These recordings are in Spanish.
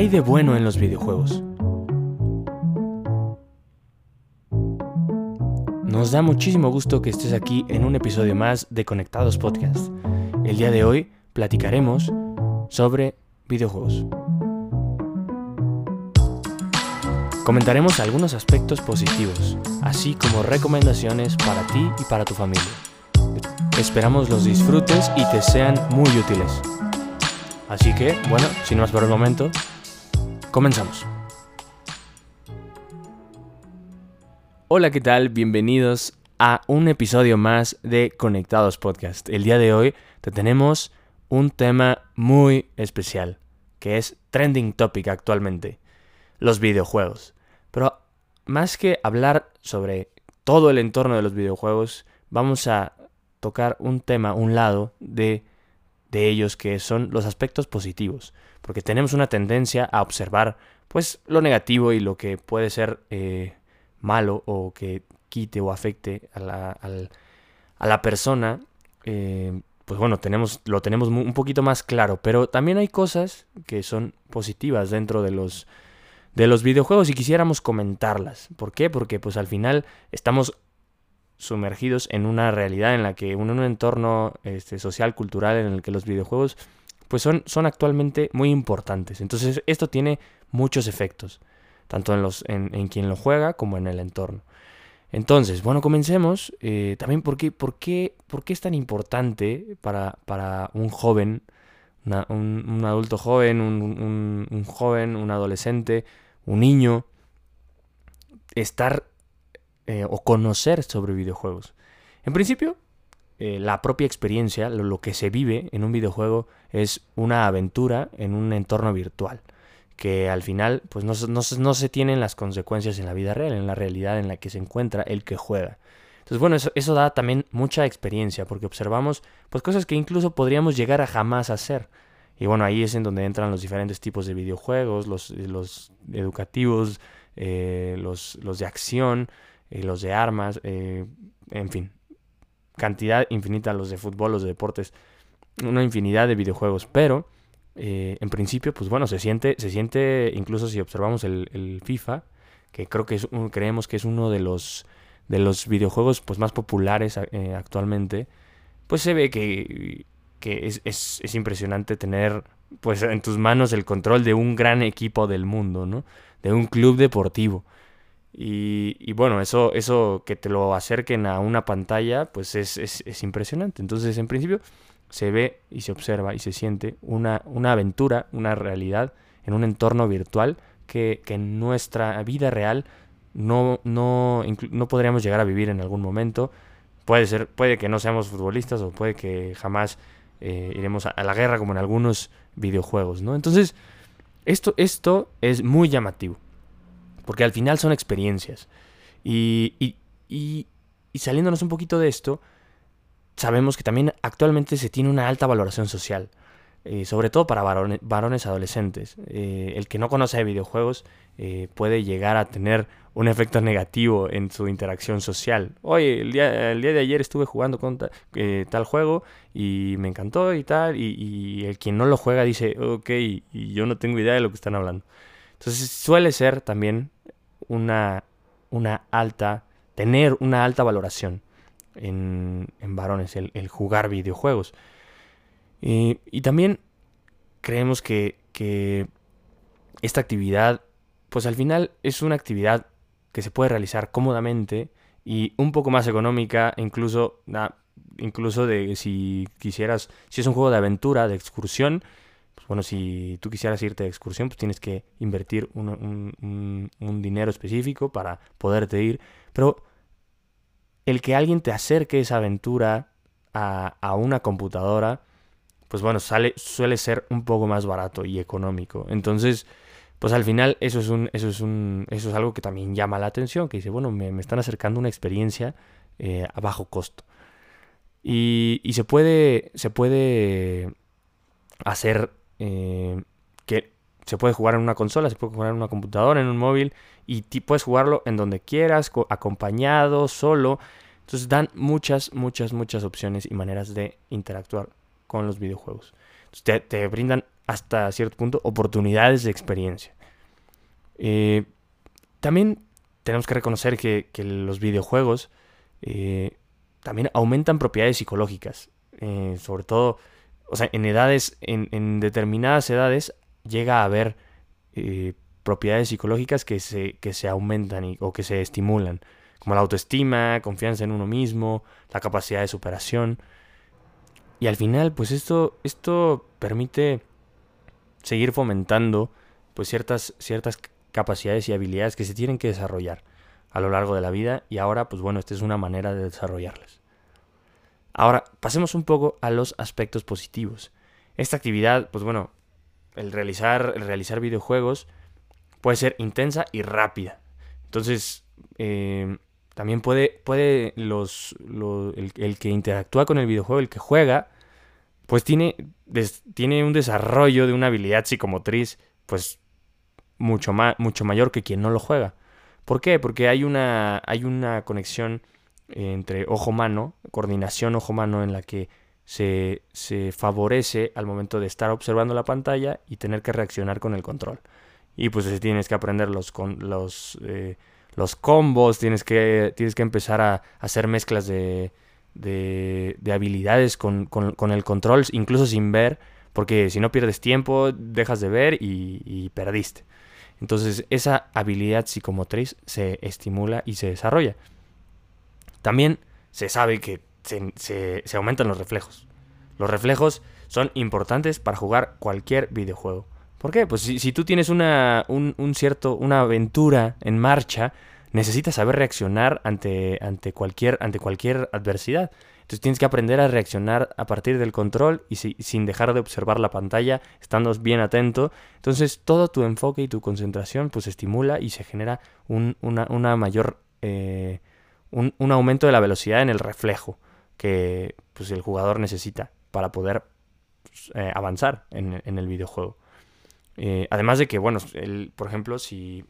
hay de bueno en los videojuegos? Nos da muchísimo gusto que estés aquí en un episodio más de Conectados Podcast. El día de hoy platicaremos sobre videojuegos. Comentaremos algunos aspectos positivos, así como recomendaciones para ti y para tu familia. Esperamos los disfrutes y te sean muy útiles. Así que, bueno, sin más por el momento, comenzamos. Hola, ¿qué tal? Bienvenidos a un episodio más de Conectados Podcast. El día de hoy te tenemos un tema muy especial, que es trending topic actualmente, los videojuegos. Pero más que hablar sobre todo el entorno de los videojuegos, vamos a tocar un tema, un lado de, de ellos que son los aspectos positivos, porque tenemos una tendencia a observar pues lo negativo y lo que puede ser eh, malo o que quite o afecte a la, a la persona, eh, pues bueno, tenemos, lo tenemos un poquito más claro. Pero también hay cosas que son positivas dentro de los, de los videojuegos y quisiéramos comentarlas. ¿Por qué? Porque pues al final estamos sumergidos en una realidad en la que, en un entorno este, social, cultural, en el que los videojuegos pues son, son actualmente muy importantes. Entonces esto tiene muchos efectos tanto en, los, en, quien lo juega como en el entorno. Entonces, bueno, comencemos. Eh, también, ¿por qué, por, qué, ¿por qué, es tan importante para, para un joven, un, adulto joven, un, joven, un adolescente, un niño, estar eh, o conocer sobre videojuegos? En principio, eh, la propia experiencia, lo que se vive en un videojuego es una aventura en un entorno virtual que al final pues no, se tienen las consecuencias en la vida real, en la realidad en la que se encuentra el que juega. Entonces, bueno, eso, da también mucha experiencia, porque observamos pues cosas que incluso podríamos llegar a jamás hacer. Y bueno, ahí es en donde entran los diferentes tipos de videojuegos, los, educativos, eh, los, de acción, eh, los de armas, eh, en fin, cantidad infinita, los de fútbol, los de deportes, una infinidad de videojuegos. Pero eh, en principio, pues bueno, se siente, se siente, incluso si observamos el, FIFA, que creo que es creemos que es uno de los, de los videojuegos pues, más populares eh, actualmente, pues se ve que, es, es, es, impresionante tener pues en tus manos el control de un gran equipo del mundo, ¿no? De un club deportivo. Y, bueno, eso, eso que te lo acerquen a una pantalla, pues es, es, es impresionante. Entonces, en principio, se ve y se observa y se siente una, una aventura, una realidad en un entorno virtual que, en nuestra vida real no, no, no, podríamos llegar a vivir en algún momento. Puede ser, puede que no seamos futbolistas o puede que jamás eh, iremos a, la guerra como en algunos videojuegos, ¿no? Entonces, esto, esto es muy llamativo. Porque al final son experiencias. Y, y, y, y saliéndonos un poquito de esto, sabemos que también actualmente se tiene una alta valoración social, eh, sobre todo para varones, adolescentes. Eh, el que no conoce de videojuegos eh, puede llegar a tener un efecto negativo en su interacción social. Oye, el día, el día de ayer estuve jugando con tal juego y me encantó y tal, y, el quien no lo juega dice, ok, y yo no tengo idea de lo que están hablando. Entonces suele ser también una, una alta, tener una alta valoración en, varones, el, jugar videojuegos. y también creemos que, que, esta actividad, pues al final es una actividad que se puede realizar cómodamente y un poco más económica, incluso, incluso de si quisieras, si es un juego de aventura, de excursión, pues bueno, si tú quisieras irte de excursión, pues tienes que invertir un, un, dinero específico para poderte ir, pero el que alguien te acerque esa aventura a, una computadora, pues bueno, sale, suele ser un poco más barato y económico. Entonces, pues al final eso es un, eso es un, eso es algo que también llama la atención, que dice, bueno, me, están acercando una experiencia eh, a bajo costo. Y, se puede, se puede hacer eh, que se puede jugar en una consola, se puede jugar en una computadora, en un móvil, y puedes jugarlo en donde quieras, acompañado, solo. Entonces dan muchas, muchas, muchas opciones y maneras de interactuar con los videojuegos. Te, brindan hasta cierto punto oportunidades de experiencia. Eh, también tenemos que reconocer que, los videojuegos eh, también aumentan propiedades psicológicas. Sobre todo, o sea, en edades, en, determinadas edades llega a haber propiedades psicológicas que se, que se aumentan o que se estimulan, como la autoestima, confianza en uno mismo, la capacidad de superación. Y al final, pues esto, esto permite seguir fomentando pues ciertas, ciertas capacidades y habilidades que se tienen que desarrollar a lo largo de la vida y ahora pues bueno, esta es una manera de desarrollarlas. Ahora, pasemos un poco a los aspectos positivos. Esta actividad, pues bueno, el realizar, el realizar videojuegos puede ser intensa y rápida. Entonces, eh, también puede, puede los, el, que interactúa con el videojuego, el que juega, pues tiene, tiene un desarrollo de una habilidad psicomotriz, pues mucho, mucho mayor que quien no lo juega. ¿Por qué? Porque hay una, hay una conexión entre ojo-mano, coordinación ojo-mano en la que se, se, favorece al momento de estar observando la pantalla y tener que reaccionar con el control. Y pues tienes que aprender los, con, los eh, los combos, tienes que, tienes que empezar a, hacer mezclas de, de, habilidades con, el control, incluso sin ver, porque si no pierdes tiempo, dejas de ver y, perdiste. Entonces esa habilidad psicomotriz se estimula y se desarrolla. También se sabe que se, aumentan los reflejos. Los reflejos son importantes para jugar cualquier videojuego. ¿Por qué? Pues si, tú tienes una, un, cierto, una aventura en marcha, necesitas saber reaccionar ante, ante, cualquier, ante cualquier adversidad. Entonces tienes que aprender a reaccionar a partir del control y sin dejar de observar la pantalla, estando bien atento. Entonces todo tu enfoque y tu concentración pues estimula y se genera un, una, mayor... Eh, un, aumento de la velocidad en el reflejo que pues, el jugador necesita para poder pues, eh, avanzar en, en el videojuego. Eh, además de que, bueno, el, por ejemplo, si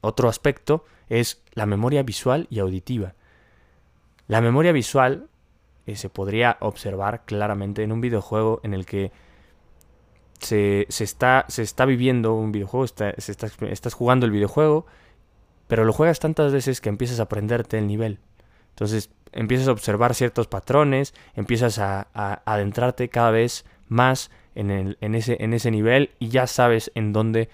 otro aspecto es la memoria visual y auditiva. La memoria visual eh, se podría observar claramente en un videojuego en el que se, está, se está, viviendo un videojuego, se está, estás jugando el videojuego, pero lo juegas tantas veces que empiezas a aprenderte el nivel. Entonces empiezas a observar ciertos patrones, empiezas a, adentrarte cada vez más en, ese, nivel y ya sabes en dónde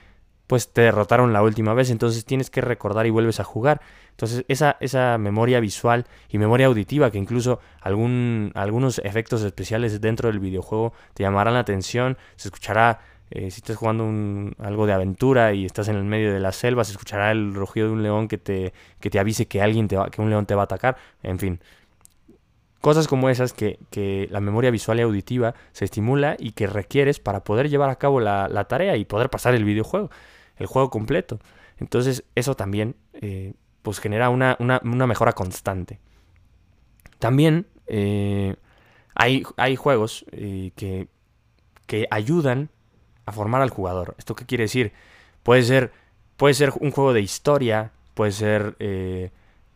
pues te derrotaron la última vez, entonces tienes que recordar y vuelves a jugar. Entonces esa, memoria visual y memoria auditiva, que incluso algunos efectos especiales dentro del videojuego te llamarán la atención, se escuchará, eh, si estás jugando algo de aventura y estás en el medio de la selva, se escuchará el rugido de un león que te, que te avise que alguien te va, que un león te va a atacar, en fin. Cosas como esas que, la memoria visual y auditiva se estimula y que requieres para poder llevar a cabo la, tarea y poder pasar el videojuego, el juego completo. Entonces eso también eh, pues genera una, mejora constante. También eh, hay, hay, juegos que, que ayudan a formar al jugador. ¿Esto qué quiere decir? Puede ser, puede ser un juego de historia, puede ser...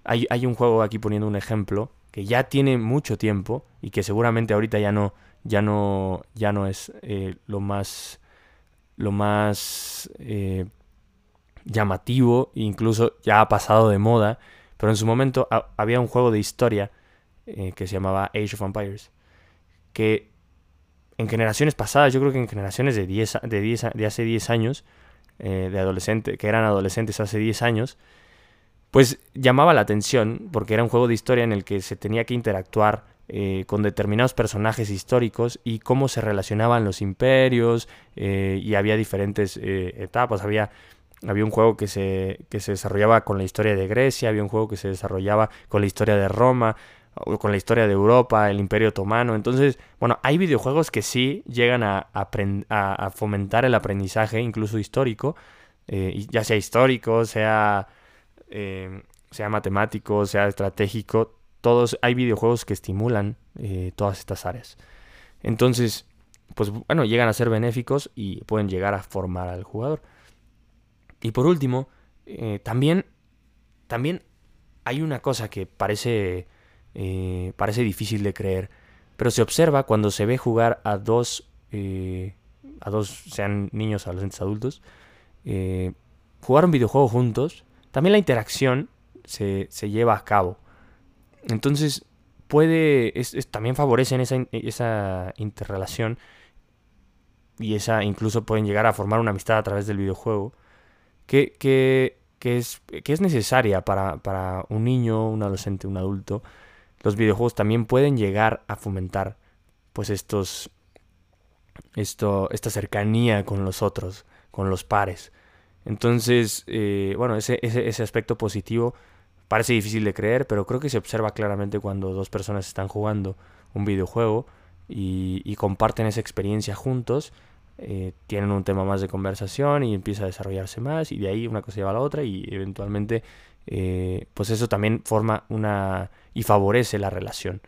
hay, hay, un juego aquí poniendo un ejemplo que ya tiene mucho tiempo y que seguramente ahorita ya no, ya no, ya no es eh, lo más, lo más eh, llamativo, incluso ya ha pasado de moda, pero en su momento había un juego de historia eh, que se llamaba Age of Empires, que en generaciones pasadas, yo creo que en generaciones de, 10, de, de hace 10 años, de adolescentes, que eran adolescentes hace 10 años, pues llamaba la atención porque era un juego de historia en el que se tenía que interactuar eh, con determinados personajes históricos y cómo se relacionaban los imperios eh, y había diferentes eh, etapas. Había, había un juego que se, que se desarrollaba con la historia de Grecia, había un juego que se desarrollaba con la historia de Roma, con la historia de Europa, el Imperio Otomano. Entonces, bueno, hay videojuegos que sí llegan a, fomentar el aprendizaje, incluso histórico, ya sea histórico, sea eh, sea matemático, sea estratégico, todos hay videojuegos que estimulan eh, todas estas áreas. Entonces, pues bueno, llegan a ser benéficos y pueden llegar a formar al jugador. Y por último, eh, también, también hay una cosa que parece, parece difícil de creer, pero se observa cuando se ve jugar a dos eh, a dos, sean niños, adolescentes, adultos, eh, jugar un videojuego juntos, también la interacción se, se lleva a cabo. Entonces, puede, es, también favorecen esa, esa interrelación y esa incluso pueden llegar a formar una amistad a través del videojuego que, que, que es, que es necesaria para, para un niño, un adolescente, un adulto. Los videojuegos también pueden llegar a fomentar pues estos, esto, esta cercanía con los otros, con los pares. Entonces, eh, bueno, ese, ese, ese aspecto positivo parece difícil de creer, pero creo que se observa claramente cuando dos personas están jugando un videojuego y, comparten esa experiencia juntos, eh, tienen un tema más de conversación y empieza a desarrollarse más y de ahí una cosa lleva a la otra y eventualmente eh, pues eso también forma una y favorece la relación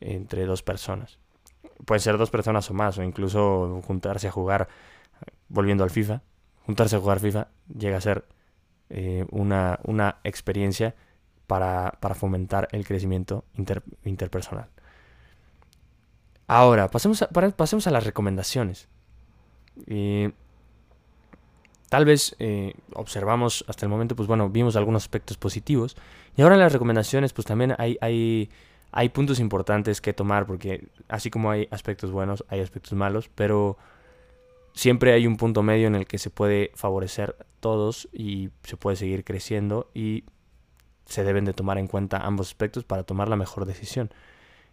entre dos personas. Pueden ser dos personas o más o incluso juntarse a jugar, volviendo al FIFA, juntarse a jugar FIFA llega a ser eh, una, una experiencia para, fomentar el crecimiento interpersonal. Ahora, pasemos a, pasemos a las recomendaciones. Tal vez eh, observamos hasta el momento, pues bueno, vimos algunos aspectos positivos. Y ahora en las recomendaciones, pues también hay, hay, hay puntos importantes que tomar, porque así como hay aspectos buenos, hay aspectos malos, pero siempre hay un punto medio en el que se puede favorecer todos y se puede seguir creciendo y se deben de tomar en cuenta ambos aspectos para tomar la mejor decisión.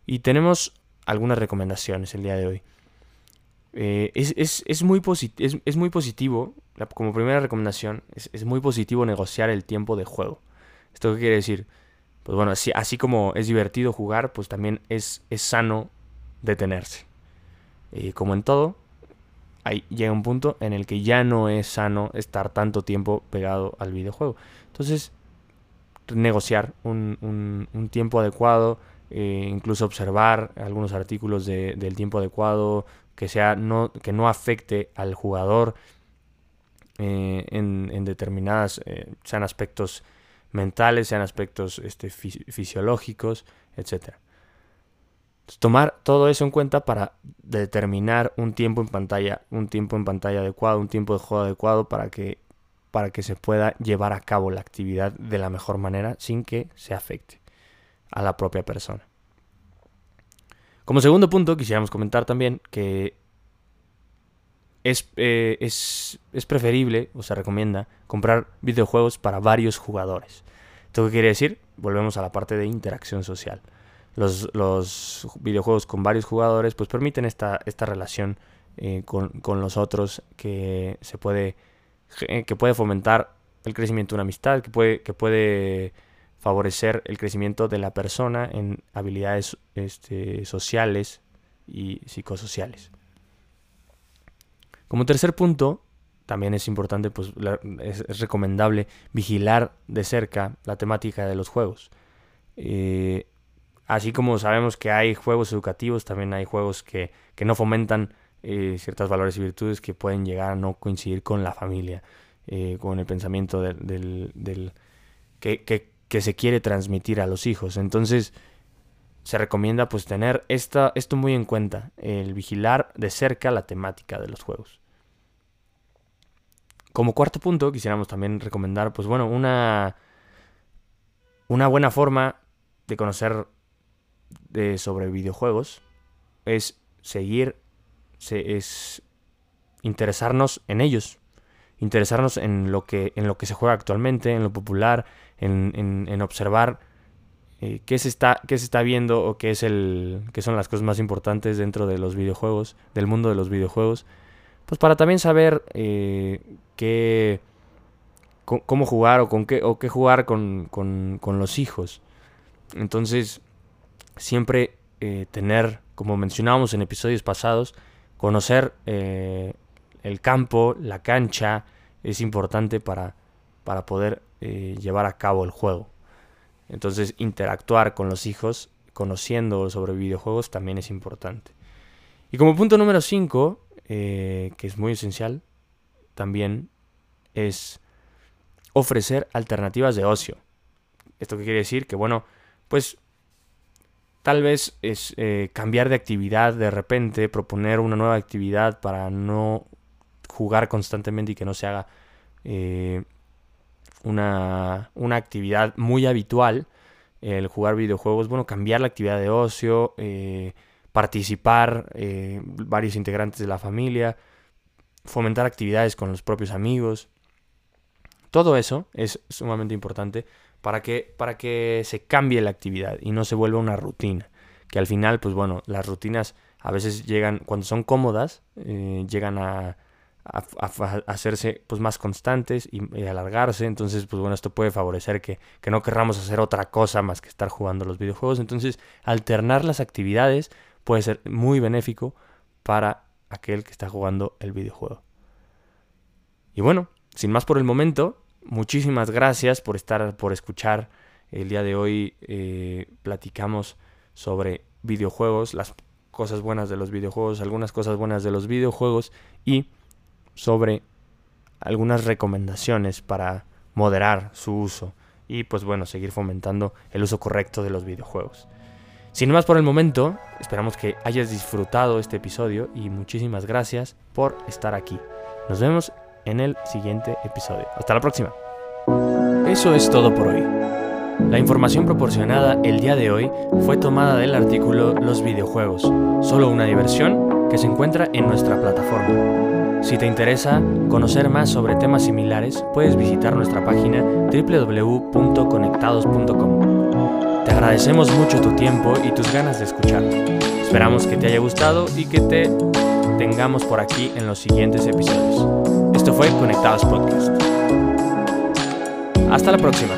Y tenemos algunas recomendaciones el día de hoy. Eh, es, muy es, muy positivo, como primera recomendación, es, muy positivo negociar el tiempo de juego. ¿Esto qué quiere decir? Pues bueno, así, así como es divertido jugar, pues también es, es sano detenerse. Y como en todo, ahí llega un punto en el que ya no es sano estar tanto tiempo pegado al videojuego. Entonces, negociar un, un, tiempo adecuado, eh, incluso observar algunos artículos de, del tiempo adecuado, que, sea no, que no afecte al jugador eh, en, determinadas, eh, sean aspectos mentales, sean aspectos este, fisiológicos, etc. tomar todo eso en cuenta para determinar un tiempo en pantalla, un tiempo en pantalla adecuado, un tiempo de juego adecuado para que para que se pueda llevar a cabo la actividad de la mejor manera sin que se afecte a la propia persona. Como segundo punto, quisiéramos comentar también que es, eh, es, es, preferible o se recomienda comprar videojuegos para varios jugadores. ¿Esto qué quiere decir? Volvemos a la parte de interacción social. Los, los videojuegos con varios jugadores pues permiten esta, esta relación eh, con, con, los otros que se puede eh, que puede fomentar el crecimiento de una amistad, que puede, que puede favorecer el crecimiento de la persona en habilidades este, sociales y psicosociales. Como tercer punto, también es importante, pues es, recomendable vigilar de cerca la temática de los juegos. Eh, así como sabemos que hay juegos educativos, también hay juegos que, que no fomentan eh, ciertos valores y virtudes que pueden llegar a no coincidir con la familia, eh, con el pensamiento del, del, que, que, se quiere transmitir a los hijos. Entonces se recomienda pues tener esta, esto muy en cuenta, el vigilar de cerca la temática de los juegos. Como cuarto punto, quisiéramos también recomendar, pues bueno, una, una buena forma de conocer de, sobre videojuegos es seguir es interesarnos en ellos, interesarnos en lo que, en lo que se juega actualmente, en lo popular, en, observar eh, qué, se está, qué se está viendo o qué, es el, qué son las cosas más importantes dentro de los videojuegos, del mundo de los videojuegos, pues para también saber eh, qué, cómo jugar o, con qué, o qué jugar con, con, con los hijos. Entonces, siempre eh, tener, como mencionábamos en episodios pasados, conocer el campo, la cancha, es importante para, para poder eh, llevar a cabo el juego. Entonces interactuar con los hijos, conociendo sobre videojuegos, también es importante. Y como punto número 5, eh, que es muy esencial, también es ofrecer alternativas de ocio. ¿Esto qué quiere decir? Que bueno, pues tal vez es eh, cambiar de actividad de repente, proponer una nueva actividad para no jugar constantemente y que no se haga una, una, actividad muy habitual, el jugar videojuegos, bueno, cambiar la actividad de ocio, eh, participar varios integrantes de la familia, fomentar actividades con los propios amigos. Todo eso es sumamente importante para que, para que se cambie la actividad y no se vuelva una rutina. Que al final, pues bueno, las rutinas a veces llegan, cuando son cómodas, eh, llegan a, hacerse pues más constantes y, alargarse. Entonces, pues bueno, esto puede favorecer que, que no querramos hacer otra cosa más que estar jugando los videojuegos. Entonces, alternar las actividades puede ser muy benéfico para aquel que está jugando el videojuego. Y bueno, sin más por el momento, muchísimas gracias por estar, por escuchar. El día de hoy eh, platicamos sobre videojuegos, las cosas buenas de los videojuegos, algunas cosas buenas de los videojuegos y sobre algunas recomendaciones para moderar su uso y pues bueno, seguir fomentando el uso correcto de los videojuegos. Sin más por el momento, esperamos que hayas disfrutado este episodio y muchísimas gracias por estar aquí. Nos vemos en el siguiente episodio. Hasta la próxima. Eso es todo por hoy. La información proporcionada el día de hoy fue tomada del artículo Los videojuegos, solo una diversión que se encuentra en nuestra plataforma. Si te interesa conocer más sobre temas similares, puedes visitar nuestra página www.conectados.com. Te agradecemos mucho tu tiempo y tus ganas de escuchar. Esperamos que te haya gustado y que te tengamos por aquí en los siguientes episodios. Esto fue Conectados Podcast. Hasta la próxima.